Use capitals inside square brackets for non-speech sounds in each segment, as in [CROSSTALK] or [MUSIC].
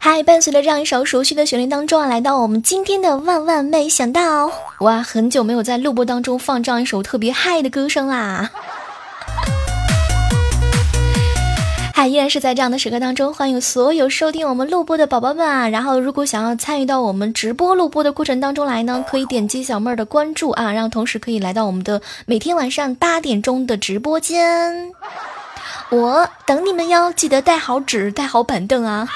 嗨，伴随着这样一首熟悉的旋律当中啊，来到我们今天的万万没想到，哇，很久没有在录播当中放这样一首特别嗨的歌声啦。嗨，依然是在这样的时刻当中，欢迎所有收听我们录播的宝宝们啊！然后，如果想要参与到我们直播录播的过程当中来呢，可以点击小妹儿的关注啊，然后同时可以来到我们的每天晚上八点钟的直播间，我等你们哟！记得带好纸，带好板凳啊！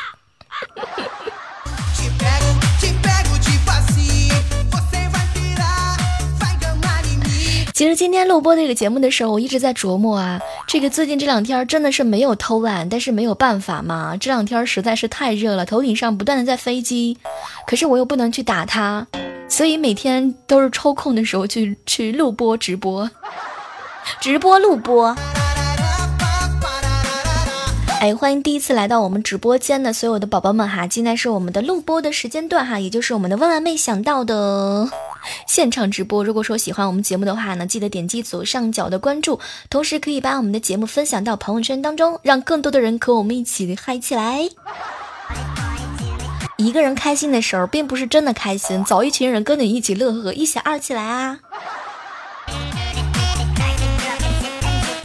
其实今天录播这个节目的时候，我一直在琢磨啊，这个最近这两天真的是没有偷懒，但是没有办法嘛，这两天实在是太热了，头顶上不断的在飞机，可是我又不能去打它，所以每天都是抽空的时候去去录播直播，直播录播。哎，欢迎第一次来到我们直播间的所有的宝宝们哈！现在是我们的录播的时间段哈，也就是我们的万万没想到的现场直播。如果说喜欢我们节目的话呢，记得点击左上角的关注，同时可以把我们的节目分享到朋友圈当中，让更多的人和我们一起嗨起来。一个人开心的时候，并不是真的开心，找一群人跟你一起乐呵，一起二起来啊！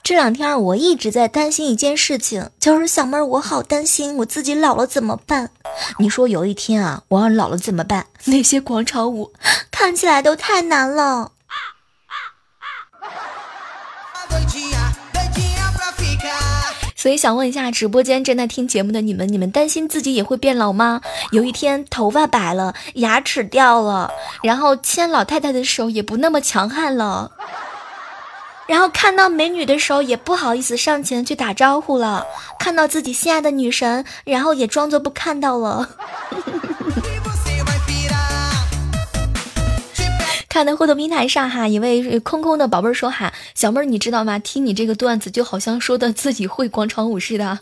这两天我一直在担心一件事情，就是小妹儿，我好担心我自己老了怎么办？你说有一天啊，我要老了怎么办？那些广场舞看起来都太难了。所以想问一下直播间正在听节目的你们，你们担心自己也会变老吗？有一天头发白了，牙齿掉了，然后牵老太太的手也不那么强悍了。然后看到美女的时候也不好意思上前去打招呼了，看到自己心爱的女神，然后也装作不看到了。[LAUGHS] 看到互动平台上哈，一位空空的宝贝说哈，小妹儿你知道吗？听你这个段子就好像说的自己会广场舞似的。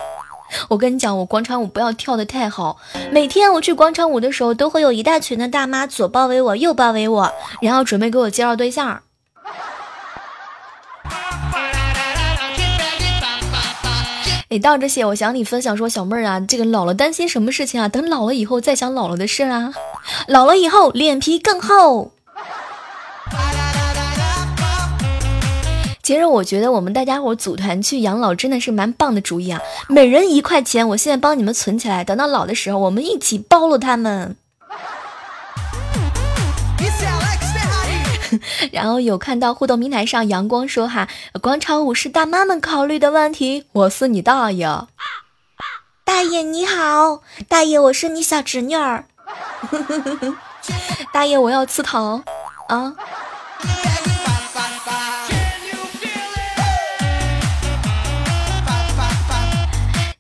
我跟你讲，我广场舞不要跳的太好，每天我去广场舞的时候，都会有一大群的大妈左包围我，右包围我，然后准备给我介绍对象。你到这些，我想你分享说，小妹儿啊，这个老了担心什么事情啊？等老了以后再想老了的事啊。老了以后脸皮更厚。其实我觉得我们大家伙组团去养老真的是蛮棒的主意啊！每人一块钱，我现在帮你们存起来，等到老的时候我们一起包了他们。然后有看到互动平台上阳光说哈，广场舞是大妈们考虑的问题，我是你大爷，大爷你好，大爷我是你小侄女儿，[LAUGHS] 大爷我要吃糖啊。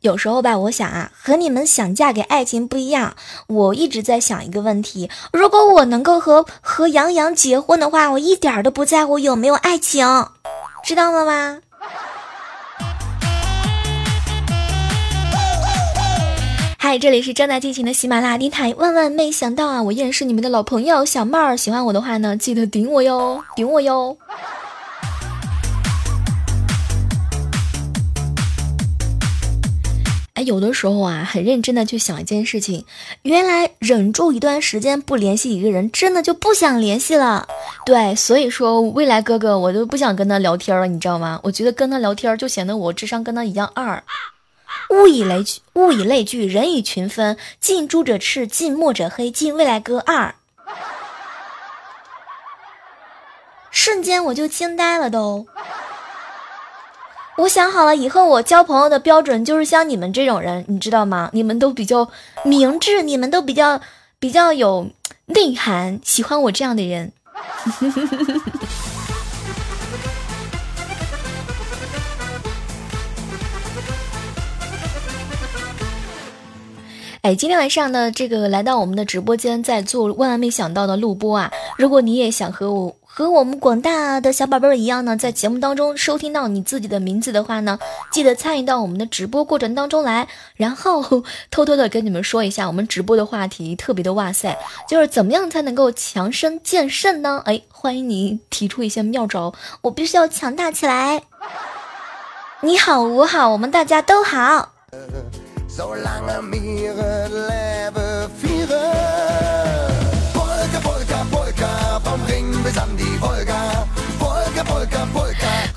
有时候吧，我想啊，和你们想嫁给爱情不一样。我一直在想一个问题：如果我能够和和杨洋结婚的话，我一点都不在乎有没有爱情，知道了吗？嗨，这里是正在进行的喜马拉雅电台。万万没想到啊，我依然是你们的老朋友小妹儿。喜欢我的话呢，记得顶我哟，顶我哟。有的时候啊，很认真的去想一件事情，原来忍住一段时间不联系一个人，真的就不想联系了。对，所以说未来哥哥，我都不想跟他聊天了，你知道吗？我觉得跟他聊天就显得我智商跟他一样二。物以类聚，物以类聚，人以群分，近朱者赤，近墨者黑，近未来哥二。瞬间我就惊呆了，都。我想好了，以后我交朋友的标准就是像你们这种人，你知道吗？你们都比较明智，你们都比较比较有内涵，喜欢我这样的人。[LAUGHS] 哎，今天晚上呢，这个来到我们的直播间，在做万万没想到的录播啊！如果你也想和我。和我们广大的小宝贝儿一样呢，在节目当中收听到你自己的名字的话呢，记得参与到我们的直播过程当中来。然后偷偷的跟你们说一下，我们直播的话题特别的哇塞，就是怎么样才能够强身健肾呢？哎，欢迎你提出一些妙招，我必须要强大起来。你好，我好，我们大家都好。So lange mir Leben führen.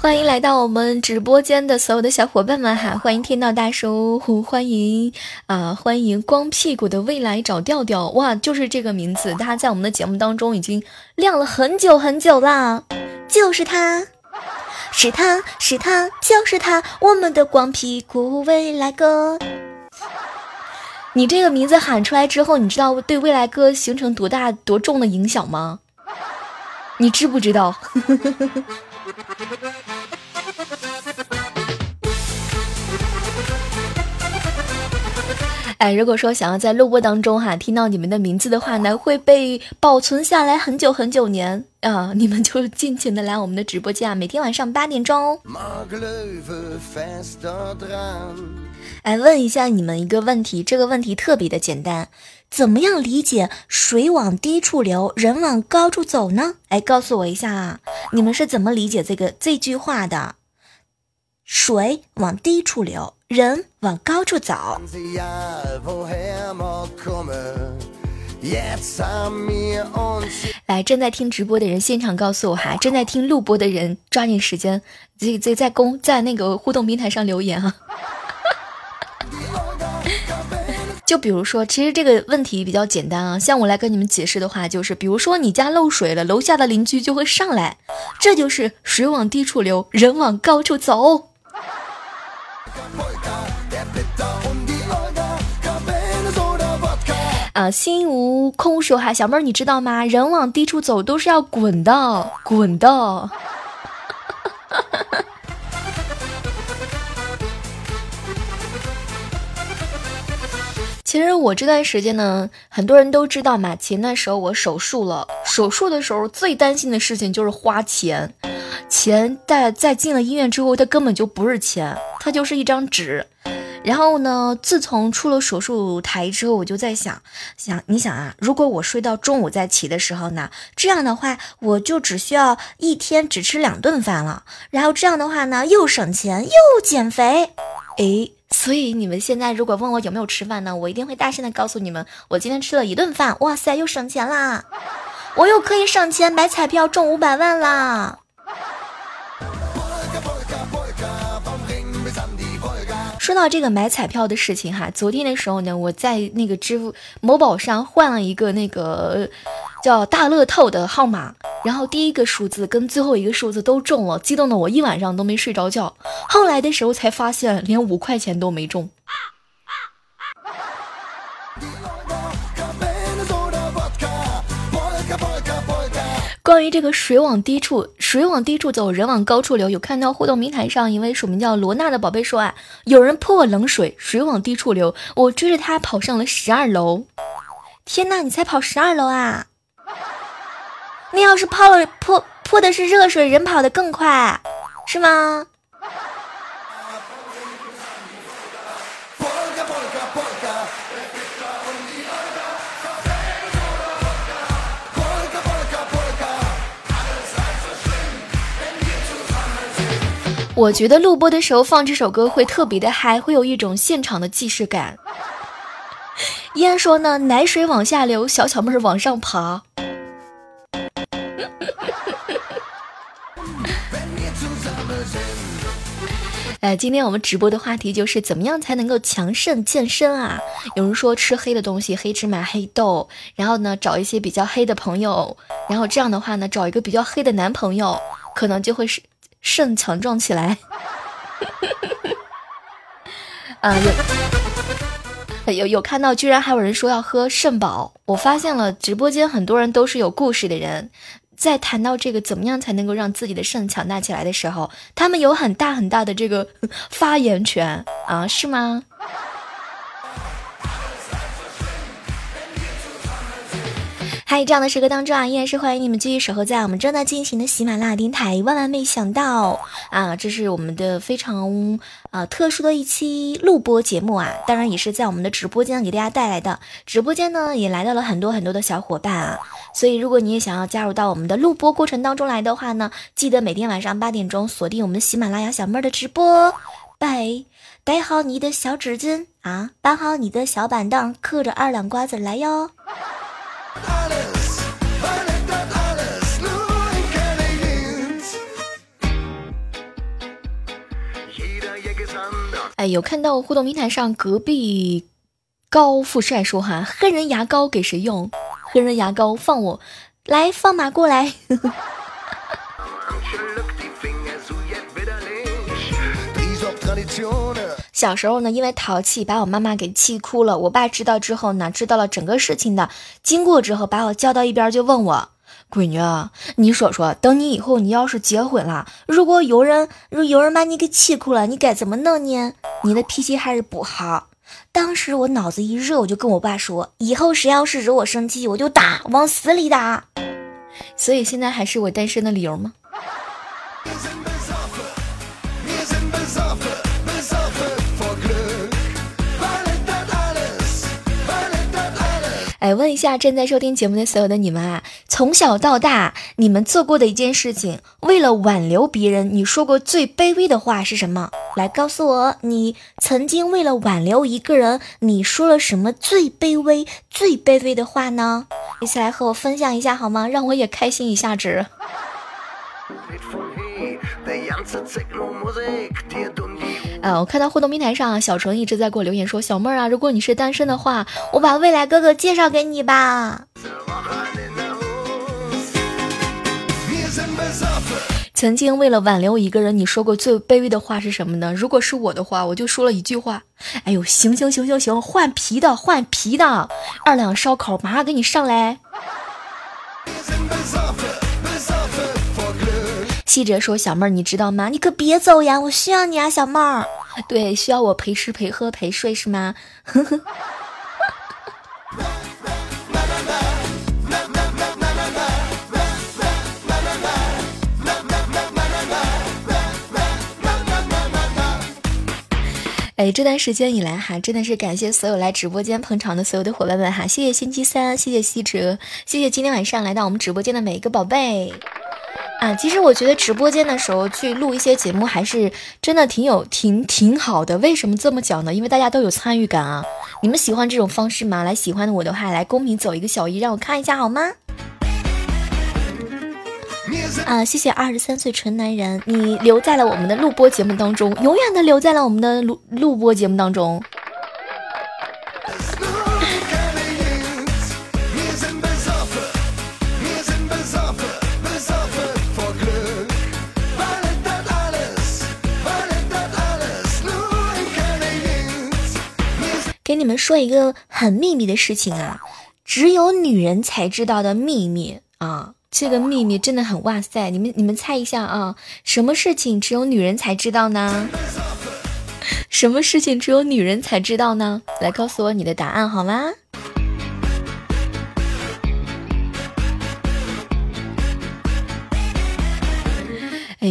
欢迎来到我们直播间的所有的小伙伴们哈！欢迎天道大叔，欢迎啊，欢迎光屁股的未来找调调哇，就是这个名字，他在我们的节目当中已经亮了很久很久啦，就是他，是他是他就是他，我们的光屁股未来哥。你这个名字喊出来之后，你知道对未来哥形成多大多重的影响吗？你知不知道？哎，如果说想要在录播当中哈听到你们的名字的话呢，会被保存下来很久很久年啊！[LAUGHS] 你们就尽情的来我们的直播间啊，每天晚上八点钟哦。哎，问一下你们一个问题，这个问题特别的简单，怎么样理解“水往低处流，人往高处走”呢？哎，告诉我一下啊，你们是怎么理解这个这句话的？水往低处流。人往高处走。来，正在听直播的人，现场告诉我哈！正在听录播的人，抓紧时间，这这在公在那个互动平台上留言哈。就比如说，其实这个问题比较简单啊，像我来跟你们解释的话，就是比如说你家漏水了，楼下的邻居就会上来，这就是水往低处流，人往高处走。啊，心无空手哈，小妹儿你知道吗？人往低处走都是要滚的，滚的。其实我这段时间呢，很多人都知道嘛。前段时候我手术了，手术的时候最担心的事情就是花钱，钱在在进了医院之后，它根本就不是钱，它就是一张纸。然后呢？自从出了手术台之后，我就在想，想你想啊，如果我睡到中午再起的时候呢？这样的话，我就只需要一天只吃两顿饭了。然后这样的话呢，又省钱又减肥。诶，所以你们现在如果问我有没有吃饭呢，我一定会大声的告诉你们，我今天吃了一顿饭。哇塞，又省钱啦！我又可以省钱买彩票中五百万啦！说到这个买彩票的事情哈，昨天的时候呢，我在那个支付某宝上换了一个那个叫大乐透的号码，然后第一个数字跟最后一个数字都中了，激动的我一晚上都没睡着觉。后来的时候才发现，连五块钱都没中。关于这个水往低处，水往低处走，人往高处流。有看到互动平台上一位署名叫罗娜的宝贝说啊，有人泼我冷水，水往低处流，我追着他跑上了十二楼。天哪，你才跑十二楼啊？那要是泡了泼泼的是热水，人跑得更快，是吗？我觉得录播的时候放这首歌会特别的嗨，会有一种现场的既视感。依然说呢，奶水往下流，小小妹儿往上爬。[LAUGHS] 哎，今天我们直播的话题就是怎么样才能够强肾健身啊？有人说吃黑的东西，黑芝麻、黑豆，然后呢找一些比较黑的朋友，然后这样的话呢找一个比较黑的男朋友，可能就会是。肾强壮起来，啊有有有看到，居然还有人说要喝肾宝。我发现了，直播间很多人都是有故事的人，在谈到这个怎么样才能够让自己的肾强大起来的时候，他们有很大很大的这个 [LAUGHS] 发言权啊，是吗？嗨，这样的时刻当中啊，依然是欢迎你们继续守候在我们正在进行的喜马拉雅电台。万万没想到啊，这是我们的非常啊特殊的一期录播节目啊，当然也是在我们的直播间给大家带来的。直播间呢也来到了很多很多的小伙伴啊，所以如果你也想要加入到我们的录播过程当中来的话呢，记得每天晚上八点钟锁定我们的喜马拉雅小妹儿的直播，拜。带好你的小纸巾啊，搬好你的小板凳，嗑着二两瓜子来哟。哎，有看到互动平台上隔壁高富帅说哈，黑人牙膏给谁用？黑人牙膏放我来，放马过来。[LAUGHS] 小时候呢，因为淘气把我妈妈给气哭了。我爸知道之后呢，知道了整个事情的经过之后，把我叫到一边就问我：“闺女，你说说，等你以后你要是结婚了，如果有人如有人把你给气哭了，你该怎么弄呢？你的脾气还是不好。”当时我脑子一热，我就跟我爸说：“以后谁要是惹我生气，我就打，往死里打。”所以现在还是我单身的理由吗？哎，问一下正在收听节目的所有的你们啊，从小到大你们做过的一件事情，为了挽留别人，你说过最卑微的话是什么？来告诉我，你曾经为了挽留一个人，你说了什么最卑微、最卑微的话呢？一起来和我分享一下好吗？让我也开心一下子。呃，我看到互动平台上，小程一直在给我留言说：“小妹儿啊，如果你是单身的话，我把未来哥哥介绍给你吧。”曾经为了挽留一个人，你说过最卑微的话是什么呢？如果是我的话，我就说了一句话：“哎呦，行行行行行，换皮的换皮的，二两烧烤马上给你上来。”记者说：“小妹儿，你知道吗？你可别走呀，我需要你啊，小妹儿。对，需要我陪吃陪喝陪睡是吗？”。[LAUGHS] 哎，这段时间以来哈，真的是感谢所有来直播间捧场的所有的伙伴们哈，谢谢星期三，谢谢西哲，谢谢今天晚上来到我们直播间的每一个宝贝。啊，其实我觉得直播间的时候去录一些节目，还是真的挺有、挺挺好的。为什么这么讲呢？因为大家都有参与感啊。你们喜欢这种方式吗？来，喜欢我的话，来公屏走一个小一，让我看一下好吗？啊，谢谢二十三岁纯男人，你留在了我们的录播节目当中，永远的留在了我们的录录播节目当中。你们说一个很秘密的事情啊，只有女人才知道的秘密啊！这个秘密真的很哇塞！你们你们猜一下啊，什么事情只有女人才知道呢？什么事情只有女人才知道呢？来告诉我你的答案好吗？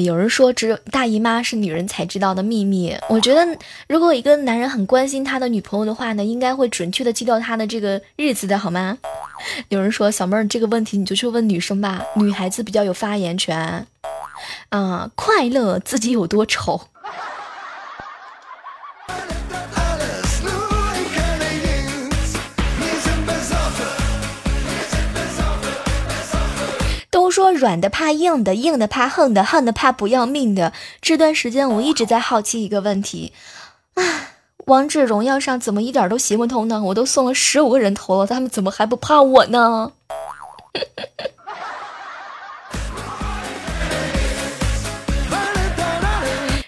有人说只有大姨妈是女人才知道的秘密。我觉得，如果一个男人很关心他的女朋友的话呢，应该会准确的记到他的这个日子的好吗？[LAUGHS] 有人说小妹儿这个问题你就去问女生吧，女孩子比较有发言权。啊，快乐自己有多丑？都说软的怕硬的，硬的怕横的，横的怕不要命的。这段时间我一直在好奇一个问题，啊，王者荣耀上怎么一点都行不通呢？我都送了十五个人头了，他们怎么还不怕我呢？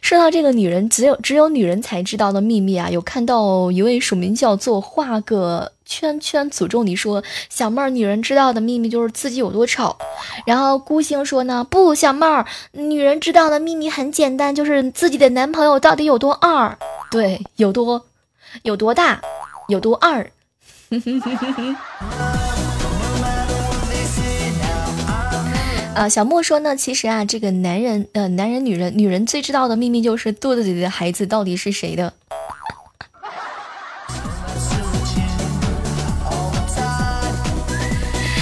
说到这个女人，只有只有女人才知道的秘密啊！有看到一位署名叫做画个圈圈诅咒你说小妹儿，女人知道的秘密就是自己有多丑。然后孤星说呢，不，小妹儿，女人知道的秘密很简单，就是自己的男朋友到底有多二，对，有多有多大，有多二。[LAUGHS] 啊，小莫说呢，其实啊，这个男人呃，男人女人，女人最知道的秘密就是肚子里的孩子到底是谁的。[LAUGHS]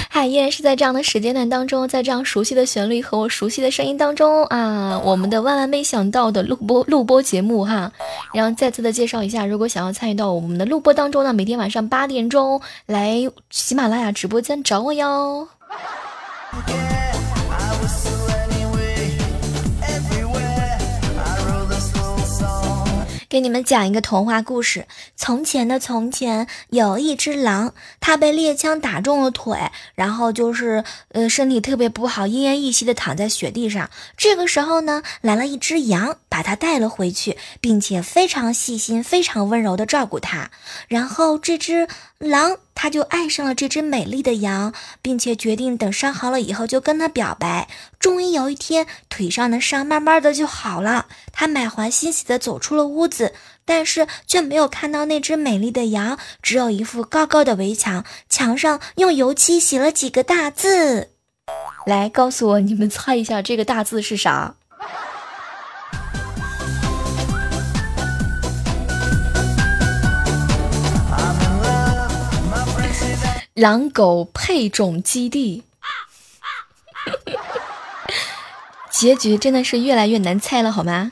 嗨，依然是在这样的时间段当中，在这样熟悉的旋律和我熟悉的声音当中啊，我们的万万没想到的录播录播节目哈，然后再次的介绍一下，如果想要参与到我们的录播当中呢，每天晚上八点钟来喜马拉雅直播间找我哟。给你们讲一个童话故事。从前的从前，有一只狼，它被猎枪打中了腿，然后就是呃身体特别不好，奄奄一息的躺在雪地上。这个时候呢，来了一只羊，把它带了回去，并且非常细心、非常温柔的照顾它。然后这只狼。他就爱上了这只美丽的羊，并且决定等伤好了以后就跟他表白。终于有一天，腿上的伤慢慢的就好了。他满怀欣喜的走出了屋子，但是却没有看到那只美丽的羊，只有一副高高的围墙，墙上用油漆写了几个大字。来，告诉我，你们猜一下这个大字是啥？狼狗配种基地，结局真的是越来越难猜了，好吗？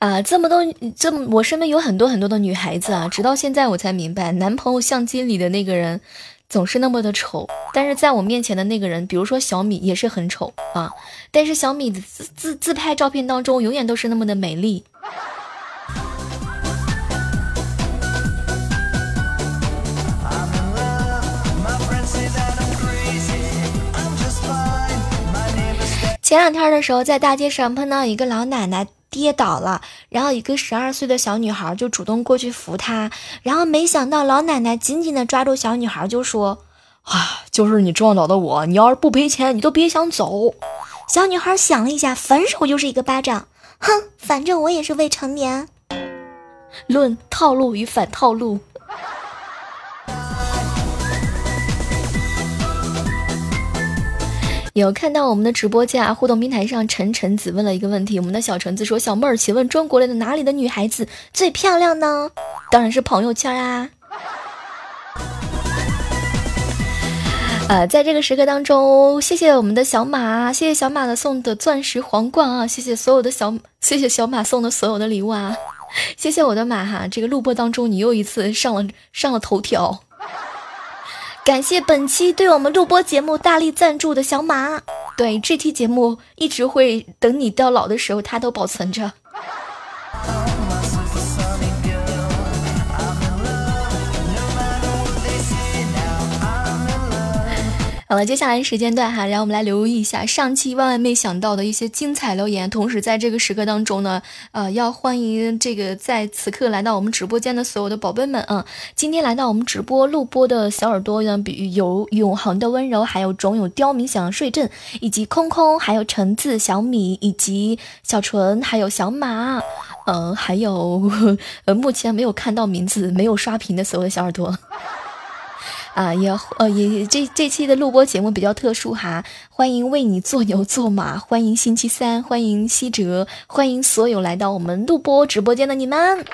啊，这么多，这么我身边有很多很多的女孩子啊，直到现在我才明白，男朋友相机里的那个人。总是那么的丑，但是在我面前的那个人，比如说小米也是很丑啊，但是小米的自自自拍照片当中永远都是那么的美丽。前两天的时候，在大街上碰到一个老奶奶。跌倒了，然后一个十二岁的小女孩就主动过去扶她，然后没想到老奶奶紧紧的抓住小女孩就说：“啊，就是你撞倒的我，你要是不赔钱，你都别想走。”小女孩想了一下，反手就是一个巴掌，哼，反正我也是未成年。论套路与反套路。有看到我们的直播间啊，互动平台上，陈橙子问了一个问题。我们的小橙子说：“小妹儿，请问中国来的哪里的女孩子最漂亮呢？”当然是朋友圈啊。呃，在这个时刻当中，谢谢我们的小马，谢谢小马的送的钻石皇冠啊，谢谢所有的小，谢谢小马送的所有的礼物啊，谢谢我的马哈，这个录播当中你又一次上了上了头条。感谢本期对我们录播节目大力赞助的小马，对这期节目一直会等你到老的时候，它都保存着。好了，接下来时间段哈，让我们来留意一下上期万万没想到的一些精彩留言。同时，在这个时刻当中呢，呃，要欢迎这个在此刻来到我们直播间的所有的宝贝们啊！今天来到我们直播录播的小耳朵呢，比有永恒的温柔，还有种有刁民想要睡阵，以及空空，还有橙子、小米，以及小纯，还有小马，嗯，还有呃，目前没有看到名字、没有刷屏的所有的小耳朵。啊，也呃也这这期的录播节目比较特殊哈，欢迎为你做牛做马，欢迎星期三，欢迎西哲，欢迎所有来到我们录播直播间的你们。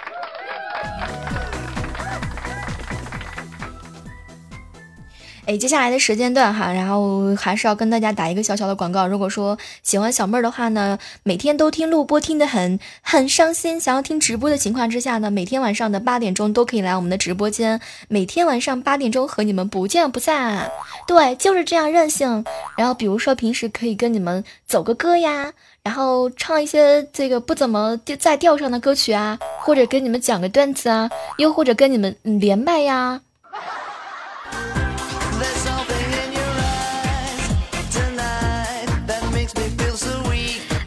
哎，接下来的时间段哈，然后还是要跟大家打一个小小的广告。如果说喜欢小妹儿的话呢，每天都听录播听得很很伤心，想要听直播的情况之下呢，每天晚上的八点钟都可以来我们的直播间，每天晚上八点钟和你们不见不散。对，就是这样任性。然后比如说平时可以跟你们走个歌呀，然后唱一些这个不怎么在调上的歌曲啊，或者跟你们讲个段子啊，又或者跟你们连麦呀。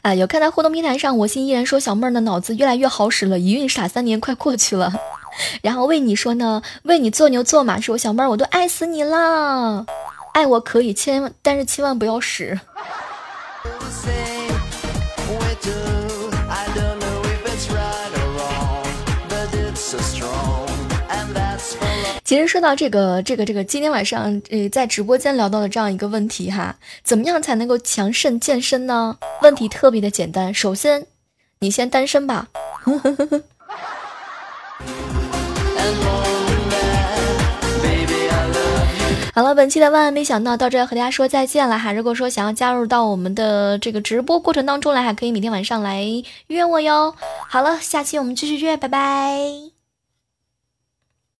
啊，有看到互动平台上，我心依然说小妹儿的脑子越来越好使了，一孕傻三年快过去了。[LAUGHS] 然后为你说呢，为你做牛做马，说小妹儿我都爱死你了，爱我可以，千万但是千万不要使。其实说到这个这个这个，今天晚上呃在直播间聊到的这样一个问题哈，怎么样才能够强肾健身呢？问题特别的简单，首先你先单身吧。[LAUGHS] 好了，本期的万万没想到到这要和大家说再见了哈。如果说想要加入到我们的这个直播过程当中来，还可以每天晚上来约我哟。好了，下期我们继续约，拜拜。